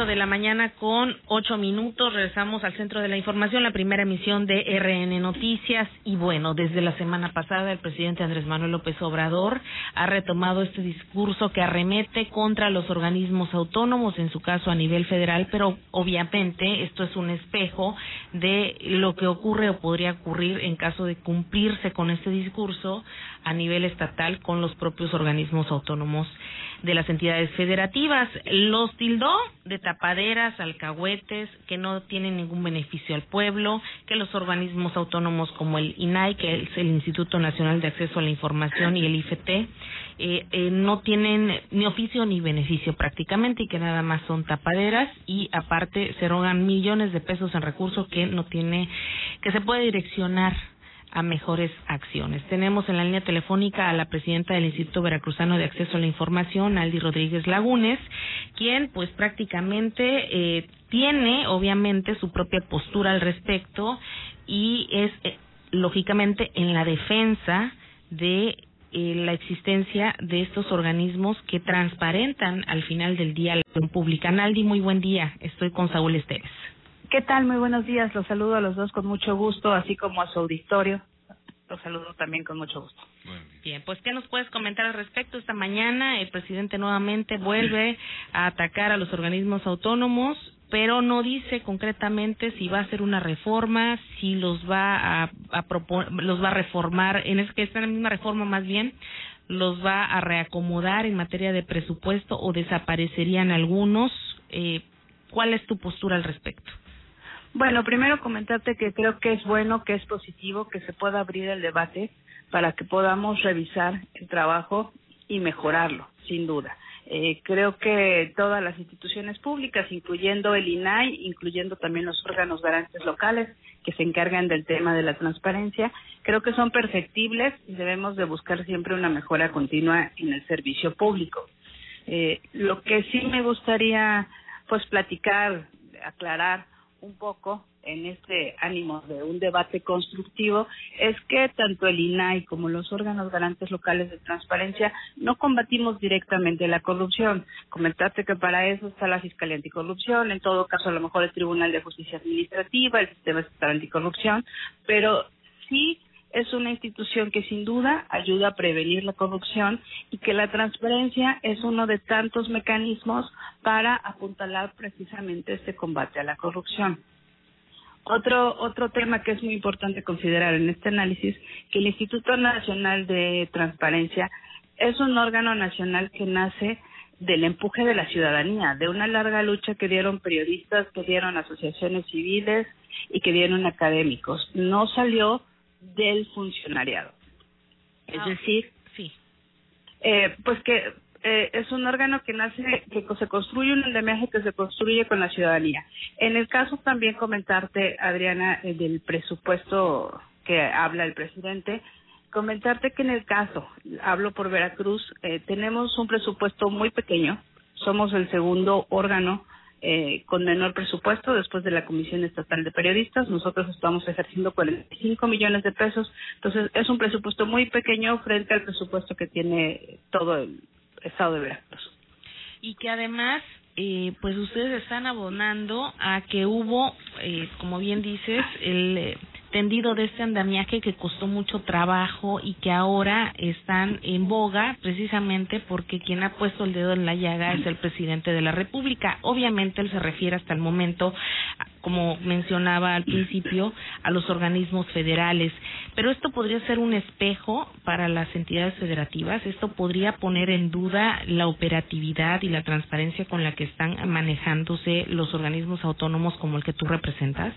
8 de la mañana con 8 minutos. Regresamos al centro de la información, la primera emisión de RN Noticias. Y bueno, desde la semana pasada el presidente Andrés Manuel López Obrador ha retomado este discurso que arremete contra los organismos autónomos, en su caso a nivel federal, pero obviamente esto es un espejo de lo que ocurre o podría ocurrir en caso de cumplirse con este discurso a nivel estatal con los propios organismos autónomos de las entidades federativas. Los tildó de tapaderas, alcahuetes, que no tienen ningún beneficio al pueblo, que los organismos autónomos como el INAI, que es el Instituto Nacional de Acceso a la Información, y el IFT, eh, eh, no tienen ni oficio ni beneficio prácticamente y que nada más son tapaderas y aparte se rogan millones de pesos en recursos que no tiene, que se puede direccionar a mejores acciones. Tenemos en la línea telefónica a la presidenta del Instituto Veracruzano de Acceso a la Información, Aldi Rodríguez Lagunes, quien pues prácticamente eh, tiene obviamente su propia postura al respecto y es eh, lógicamente en la defensa de eh, la existencia de estos organismos que transparentan al final del día la opinión pública. Aldi, muy buen día. Estoy con Saúl Esteves. ¿Qué tal? Muy buenos días. Los saludo a los dos con mucho gusto, así como a su auditorio. Los saludo también con mucho gusto. Bien, pues ¿qué nos puedes comentar al respecto? Esta mañana el presidente nuevamente vuelve a atacar a los organismos autónomos, pero no dice concretamente si va a hacer una reforma, si los va a, los va a reformar, en es que está en la misma reforma más bien, los va a reacomodar en materia de presupuesto o desaparecerían algunos. Eh, ¿Cuál es tu postura al respecto? Bueno, primero comentarte que creo que es bueno, que es positivo que se pueda abrir el debate para que podamos revisar el trabajo y mejorarlo, sin duda. Eh, creo que todas las instituciones públicas, incluyendo el INAI, incluyendo también los órganos garantes locales que se encargan del tema de la transparencia, creo que son perfectibles y debemos de buscar siempre una mejora continua en el servicio público. Eh, lo que sí me gustaría, pues, platicar, aclarar un poco en este ánimo de un debate constructivo es que tanto el INAI como los órganos garantes locales de transparencia no combatimos directamente la corrupción. Comentaste que para eso está la Fiscalía Anticorrupción, en todo caso a lo mejor el Tribunal de Justicia Administrativa, el Sistema Estatal Anticorrupción, pero sí es una institución que sin duda ayuda a prevenir la corrupción y que la transparencia es uno de tantos mecanismos para apuntalar precisamente este combate a la corrupción. Otro, otro tema que es muy importante considerar en este análisis, que el Instituto Nacional de Transparencia es un órgano nacional que nace del empuje de la ciudadanía, de una larga lucha que dieron periodistas, que dieron asociaciones civiles y que dieron académicos. No salió del funcionariado. Es ah, decir, sí. Eh, pues que eh, es un órgano que nace, que se construye un endemiaje que se construye con la ciudadanía. En el caso también comentarte, Adriana, eh, del presupuesto que habla el presidente, comentarte que en el caso, hablo por Veracruz, tenemos un presupuesto muy pequeño, somos el segundo órgano eh, con menor presupuesto después de la Comisión Estatal de Periodistas. Nosotros estamos ejerciendo 45 millones de pesos. Entonces, es un presupuesto muy pequeño frente al presupuesto que tiene todo el Estado de Veracruz. Y que además, eh, pues ustedes están abonando a que hubo, eh, como bien dices, el eh, tendido de este andamiaje que costó mucho trabajo y que ahora están en boga precisamente porque quien ha puesto el dedo en la llaga es el presidente de la República. Obviamente él se refiere hasta el momento, como mencionaba al principio, a los organismos federales, pero esto podría ser un espejo para las entidades federativas, esto podría poner en duda la operatividad y la transparencia con la que están manejándose los organismos autónomos como el que tú representas.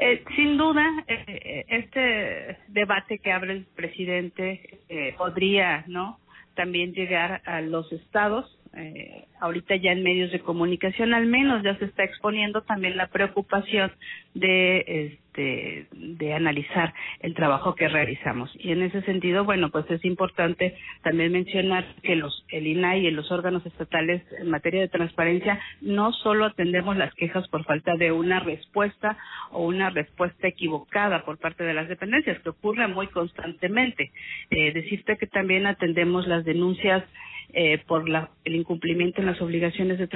Eh, sin duda, eh, eh, este debate que abre el presidente eh, podría, ¿no? También llegar a los estados eh, ahorita ya en medios de comunicación al menos ya se está exponiendo también la preocupación de este de analizar el trabajo que realizamos. Y en ese sentido bueno pues es importante también mencionar que los el INAI y los órganos estatales en materia de transparencia no solo atendemos las quejas por falta de una respuesta o una respuesta equivocada por parte de las dependencias que ocurre muy constantemente. Eh, decirte que también atendemos las denuncias eh, por la, el incumplimiento en las obligaciones de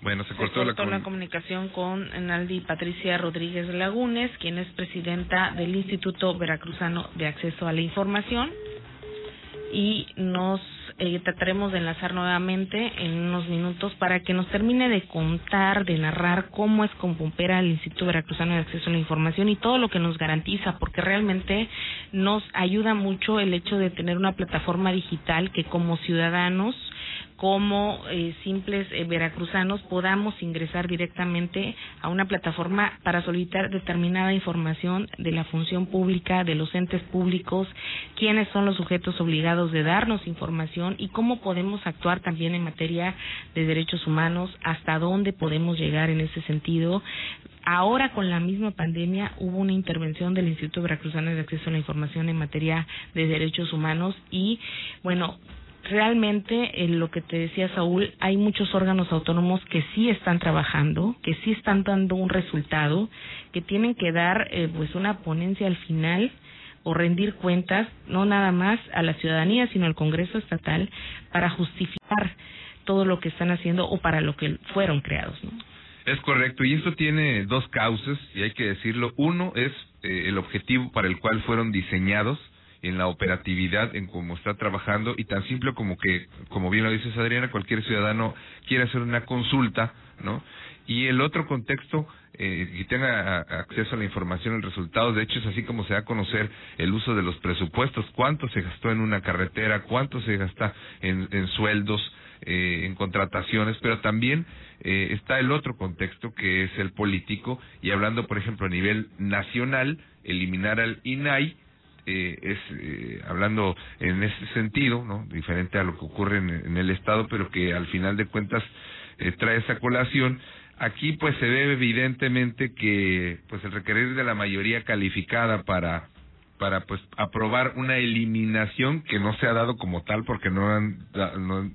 Bueno, se cortó, se cortó la, comunicación con Naldi Patricia Rodríguez Lagunes, quien es presidenta del Instituto Veracruzano de Acceso a la Información. Y nos eh, trataremos de enlazar nuevamente en unos minutos para que nos termine de contar, de narrar cómo es como opera el Instituto Veracruzano de Acceso a la Información y todo lo que nos garantiza, porque realmente nos ayuda mucho el hecho de tener una plataforma digital que como ciudadanos como eh, simples eh, veracruzanos podamos ingresar directamente a una plataforma para solicitar determinada información de la función pública, de los entes públicos, quiénes son los sujetos obligados de darnos información y cómo podemos actuar también en materia de derechos humanos, hasta dónde podemos llegar en ese sentido. Ahora con la misma pandemia hubo una intervención del Instituto Veracruzano de Acceso a la Información en materia de derechos humanos y bueno, realmente en lo que te decía Saúl, hay muchos órganos autónomos que sí están trabajando, que sí están dando un resultado, que tienen que dar eh, pues una ponencia al final o rendir cuentas no nada más a la ciudadanía, sino al Congreso estatal para justificar todo lo que están haciendo o para lo que fueron creados, ¿no? Es correcto, y esto tiene dos causas, y hay que decirlo. Uno es eh, el objetivo para el cual fueron diseñados, en la operatividad, en cómo está trabajando y tan simple como que, como bien lo dices Adriana, cualquier ciudadano quiere hacer una consulta, ¿no? Y el otro contexto, eh, que tenga acceso a la información, el resultado, de hecho es así como se da a conocer el uso de los presupuestos, cuánto se gastó en una carretera, cuánto se gasta en, en sueldos, eh, en contrataciones, pero también eh, está el otro contexto que es el político y hablando, por ejemplo, a nivel nacional, eliminar al INAI, eh, es eh, hablando en ese sentido, ¿no? diferente a lo que ocurre en, el Estado, pero que al final de cuentas eh, trae esa colación. Aquí pues se ve evidentemente que pues el requerir de la mayoría calificada para para pues aprobar una eliminación que no se ha dado como tal porque no han no,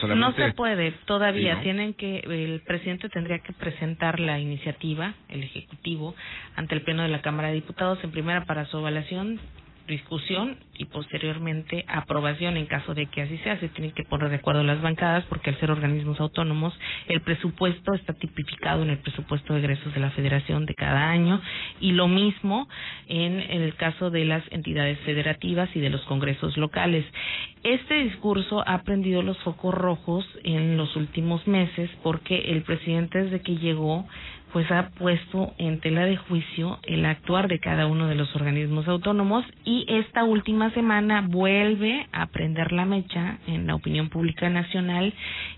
solamente no se puede todavía tienen que el presidente tendría que presentar la iniciativa el ejecutivo ante el pleno de la Cámara de Diputados en primera para su evaluación discusión y posteriormente aprobación en caso de que así sea. Se tienen que poner de acuerdo las bancadas porque al ser organismos autónomos el presupuesto está tipificado en el presupuesto de egresos de la federación de cada año y lo mismo en el caso de las entidades federativas y de los congresos locales. Este discurso ha prendido los focos rojos en los últimos meses porque el presidente desde que llegó pues ha puesto en tela de juicio el actuar de cada uno de los organismos autónomos y esta última semana vuelve a prender la mecha en la opinión pública nacional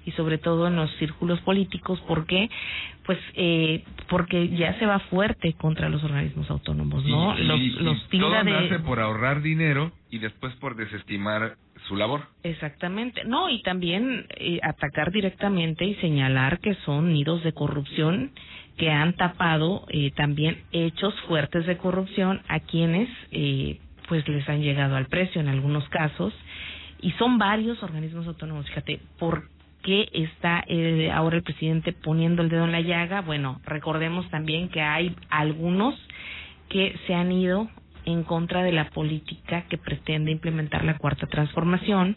y sobre todo en los círculos políticos porque pues eh, porque ya se va fuerte contra los organismos autónomos no los, los todo nace por ahorrar dinero y después por desestimar su labor. Exactamente. No, y también eh, atacar directamente y señalar que son nidos de corrupción que han tapado eh, también hechos fuertes de corrupción a quienes eh, pues les han llegado al precio en algunos casos y son varios organismos autónomos. Fíjate, ¿por qué está eh, ahora el presidente poniendo el dedo en la llaga? Bueno, recordemos también que hay algunos que se han ido en contra de la política que pretende implementar la cuarta transformación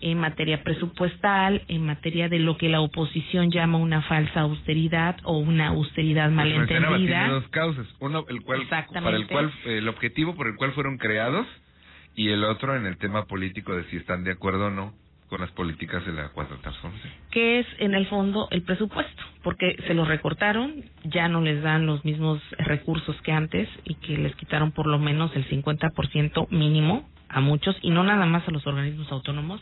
en materia presupuestal, en materia de lo que la oposición llama una falsa austeridad o una austeridad pues malentendida. Tiene dos causas, uno el cual para el cual el objetivo por el cual fueron creados y el otro en el tema político de si están de acuerdo o no con las políticas de la cuarta transformación. Que es en el fondo el presupuesto, porque se lo recortaron, ya no les dan los mismos recursos que antes y que les quitaron por lo menos el 50% mínimo a muchos y no nada más a los organismos autónomos,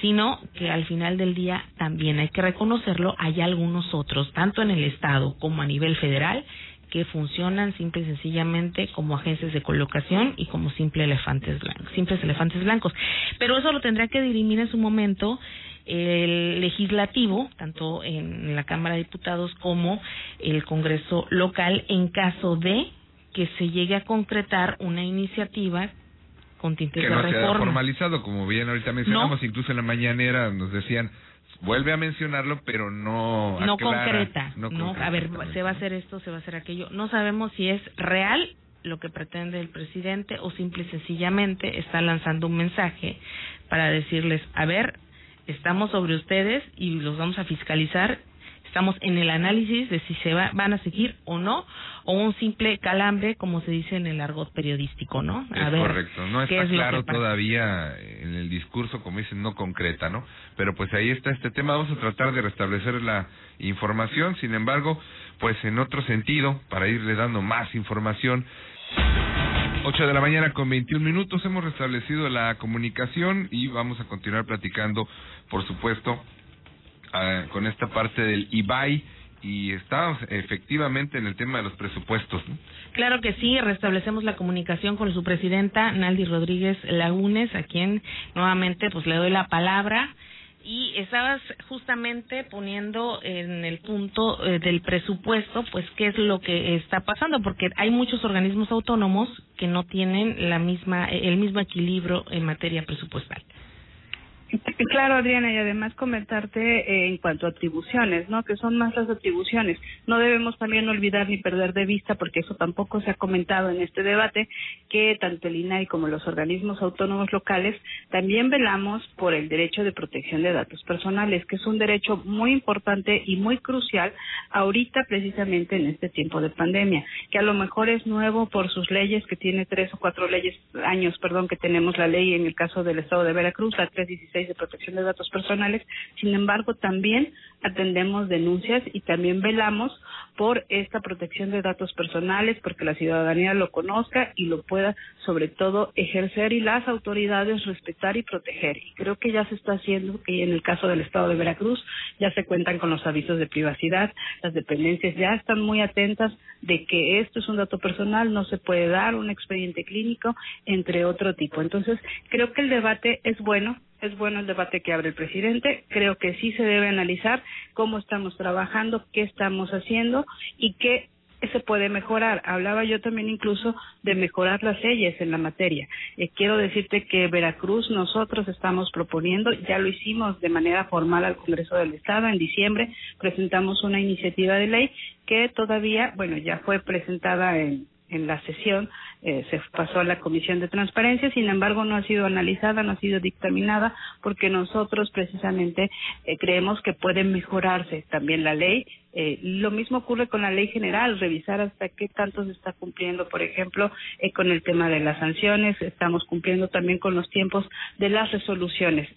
sino que al final del día también hay que reconocerlo, hay algunos otros, tanto en el Estado como a nivel federal, que funcionan simple y sencillamente como agencias de colocación y como simple elefantes blancos, simples elefantes blancos. Pero eso lo tendrá que dirimir en su momento el legislativo, tanto en la Cámara de Diputados como el Congreso local, en caso de que se llegue a concretar una iniciativa con tintes que no se ha formalizado, como bien ahorita mencionamos, incluso en la mañanera nos decían, vuelve a mencionarlo, pero no no concreta, no, a ver, se va a hacer esto, se va a hacer aquello. No sabemos si es real lo que pretende el presidente o simple y sencillamente está lanzando un mensaje para decirles, a ver, estamos sobre ustedes y los vamos a fiscalizar estamos en el análisis de si se va, van a seguir o no, o un simple calambre, como se dice en el argot periodístico, ¿no? A es correcto, no está claro todavía en el discurso, como dicen, no concreta, ¿no? Pero pues ahí está este tema, vamos a tratar de restablecer la información, sin embargo, pues en otro sentido, para irle dando más información, 8 de la mañana con 21 minutos hemos restablecido la comunicación y vamos a continuar platicando, por supuesto, ah, con esta parte del IBAI y estamos efectivamente en el tema de los presupuestos. Claro que sí, restablecemos la comunicación con su presidenta, Naldi Rodríguez Lagunes, a quien nuevamente pues le doy la palabra y estabas justamente poniendo en el punto eh, del presupuesto, pues qué es lo que está pasando, porque hay muchos organismos autónomos que no tienen la misma el mismo equilibrio en materia presupuestal. Claro, Adriana, y además comentarte eh, en cuanto a atribuciones, ¿no? Que son más las atribuciones. No debemos también olvidar ni perder de vista, porque eso tampoco se ha comentado en este debate, que tanto el INAI como los organismos autónomos locales también velamos por el derecho de protección de datos personales, que es un derecho muy importante y muy crucial ahorita precisamente en este tiempo de pandemia, que a lo mejor es nuevo por sus leyes, que tiene tres o cuatro leyes, años, perdón, que tenemos la ley en el caso del Estado de Veracruz, la 316 de protección de datos personales. Sin embargo, también atendemos denuncias y también velamos por esta protección de datos personales, porque la ciudadanía lo conozca y lo pueda, sobre todo, ejercer y las autoridades respetar y proteger. Y creo que ya se está haciendo, que en el caso del Estado de Veracruz ya se cuentan con los avisos de privacidad, las dependencias ya están muy atentas de que esto es un dato personal, no se puede dar un expediente clínico, entre otro tipo. Entonces, creo que el debate es bueno, es bueno el debate que abre el presidente. Creo que sí se debe analizar cómo estamos trabajando, qué estamos haciendo y qué se puede mejorar. Hablaba yo también incluso de mejorar las leyes en la materia. Eh, quiero decirte que Veracruz nosotros estamos proponiendo, ya lo hicimos de manera formal al Congreso del Estado en diciembre, presentamos una iniciativa de ley que todavía, bueno, ya fue presentada en, en la sesión eh, se pasó a la Comisión de Transparencia, sin embargo no ha sido analizada, no ha sido dictaminada, porque nosotros precisamente eh, creemos que puede mejorarse también la ley. Eh, lo mismo ocurre con la ley general, revisar hasta qué tanto se está cumpliendo, por ejemplo, eh, con el tema de las sanciones, estamos cumpliendo también con los tiempos de las resoluciones.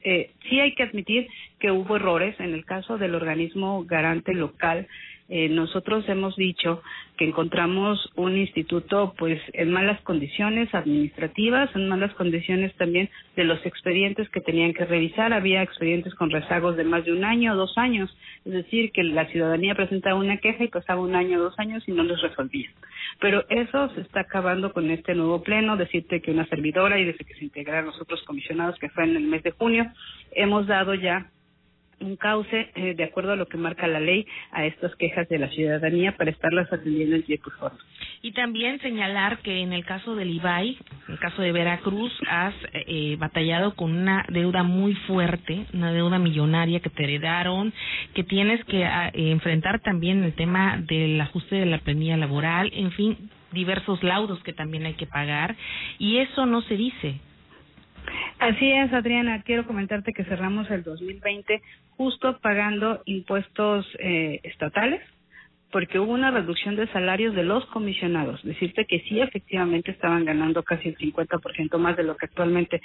Sí hay que admitir que hubo errores en el caso del organismo garante local eh, nosotros hemos dicho que encontramos un instituto pues en malas condiciones administrativas, en malas condiciones también de los expedientes que tenían que revisar. Había expedientes con rezagos de más de un año o dos años, es decir, que la ciudadanía presentaba una queja y pasaba un año dos años y no los resolvían. Pero eso se está acabando con este nuevo pleno, decirte que una servidora y desde que se integraron los otros comisionados que fue en el mes de junio, hemos dado ya un cauce eh, de acuerdo a lo que marca la ley a estas quejas de la ciudadanía para estarlas atendiendo en tiempo y. Y también señalar que en el caso del IBAI, en el caso de Veracruz, has eh, batallado con una deuda muy fuerte, una deuda millonaria que te heredaron, que tienes que ah, enfrentar también el tema del ajuste de la planilla laboral, en fin, diversos laudos que también hay que pagar, y eso no se dice. Así es, Adriana. Quiero comentarte que cerramos el 2020 justo pagando impuestos eh, estatales porque hubo una reducción de salarios de los comisionados. Decirte que sí, efectivamente estaban ganando casi el 50% más de lo que actualmente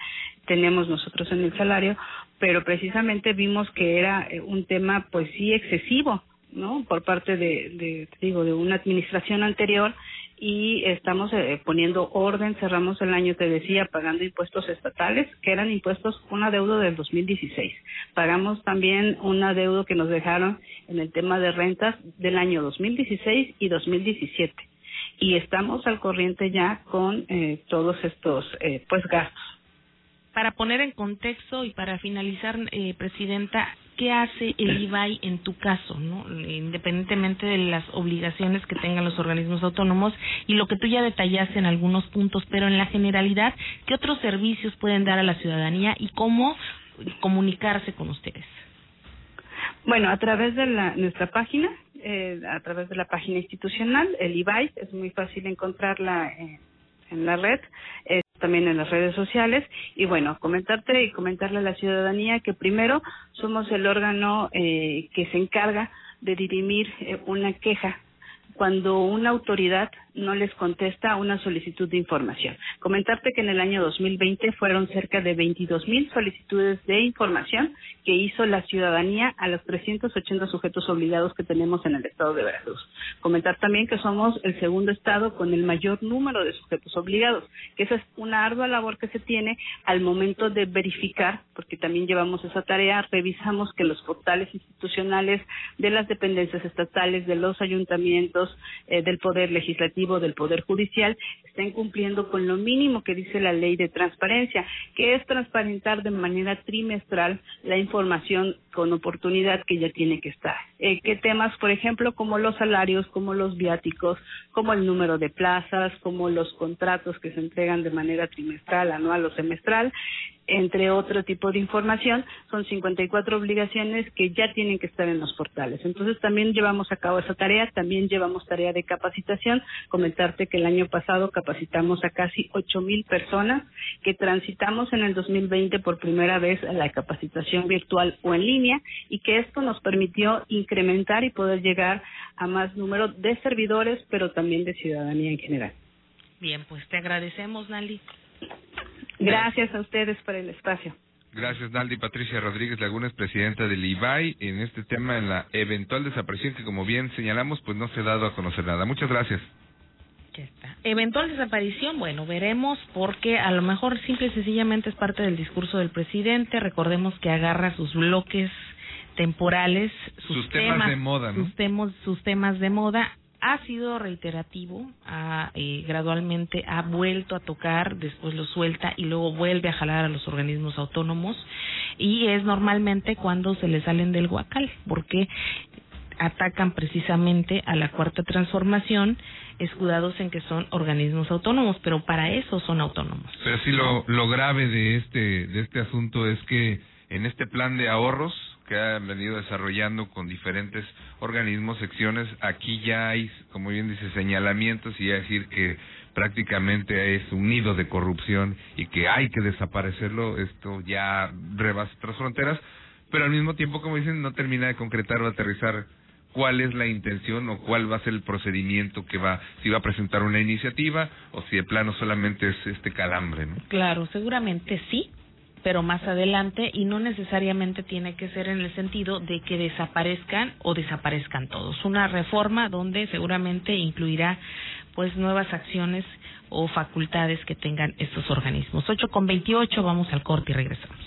tenemos nosotros en el salario, pero precisamente vimos que era eh, un tema, pues sí, excesivo, ¿no? Por parte de, de digo, de una administración anterior y estamos eh, poniendo orden, cerramos el año, te decía, pagando impuestos estatales, que eran impuestos, un adeudo del 2016. Pagamos también un adeudo que nos dejaron en el tema de rentas del año 2016 y 2017. Y estamos al corriente ya con eh, todos estos eh, pues gastos. Para poner en contexto y para finalizar, eh, Presidenta, qué hace el IBAI en tu caso, ¿no? independientemente de las obligaciones que tengan los organismos autónomos y lo que tú ya detallaste en algunos puntos, pero en la generalidad, ¿qué otros servicios pueden dar a la ciudadanía y cómo comunicarse con ustedes? Bueno, a través de la, nuestra página, eh, a través de la página institucional, el IBAI, es muy fácil encontrarla en la red también en las redes sociales. Y bueno, comentarte y comentarle a la ciudadanía que primero somos el órgano eh, que se encarga de dirimir eh, una queja cuando una autoridad no les contesta una solicitud de información. Comentarte que en el año 2020 fueron cerca de 22 mil solicitudes de información que hizo la ciudadanía a los 380 sujetos obligados que tenemos en el estado de Veracruz. Comentar también que somos el segundo estado con el mayor número de sujetos obligados, que esa es una ardua labor que se tiene al momento de verificar, porque también llevamos esa tarea, revisamos que los portales institucionales de las dependencias estatales, de los ayuntamientos, eh, del Poder Legislativo, del Poder Judicial, estén cumpliendo con lo mínimo que dice la ley de transparencia, que es transparentar de manera trimestral la información con oportunidad que ya tiene que estar. Eh, ¿Qué temas, por ejemplo, como los salarios, como los viáticos, como el número de plazas, como los contratos que se entregan de manera trimestral, anual o semestral, entre otro tipo de información, son 54 obligaciones que ya tienen que estar en los portales. Entonces también llevamos a cabo esa tarea, también llevamos tarea de capacitación. Comentarte que el año pasado capacitamos a casi 8 mil personas que transitamos en el 2020 por primera vez a la capacitación virtual o en línea y que esto nos permitió incrementar y poder llegar a más número de servidores, pero también de ciudadanía en general. Bien, pues te agradecemos, Nali. Gracias a ustedes por el espacio. Gracias, Naldi. Patricia Rodríguez Laguna es presidenta del IBAI en este tema, en la eventual desaparición que, como bien señalamos, pues no se ha dado a conocer nada. Muchas gracias. Ya está. Eventual desaparición, bueno, veremos porque a lo mejor simple y sencillamente es parte del discurso del presidente. Recordemos que agarra sus bloques temporales, sus, temas, de moda, sus, temas, sus temas de moda ha sido reiterativo, ha, eh, gradualmente ha vuelto a tocar, después lo suelta y luego vuelve a jalar a los organismos autónomos y es normalmente cuando se le salen del guacal, porque atacan precisamente a la cuarta transformación escudados en que son organismos autónomos, pero para eso son autónomos. Pero sí lo, grave de este de este asunto es que en este plan de ahorros que han venido desarrollando con diferentes organismos, secciones, aquí ya hay, como bien dice, señalamientos y ya decir que prácticamente es un nido de corrupción y que hay que desaparecerlo, esto ya rebasa otras fronteras, pero al mismo tiempo, como dicen, no termina de concretar o aterrizar cuál es la intención o cuál va a ser el procedimiento que va, si va a presentar una iniciativa o si de plano solamente es este calambre, ¿no? Claro, seguramente sí, pero más adelante y no necesariamente tiene que ser en el sentido de que desaparezcan o desaparezcan todos. Una reforma donde seguramente incluirá pues nuevas acciones o facultades que tengan estos organismos. 8 con 28, vamos al corte y regresamos.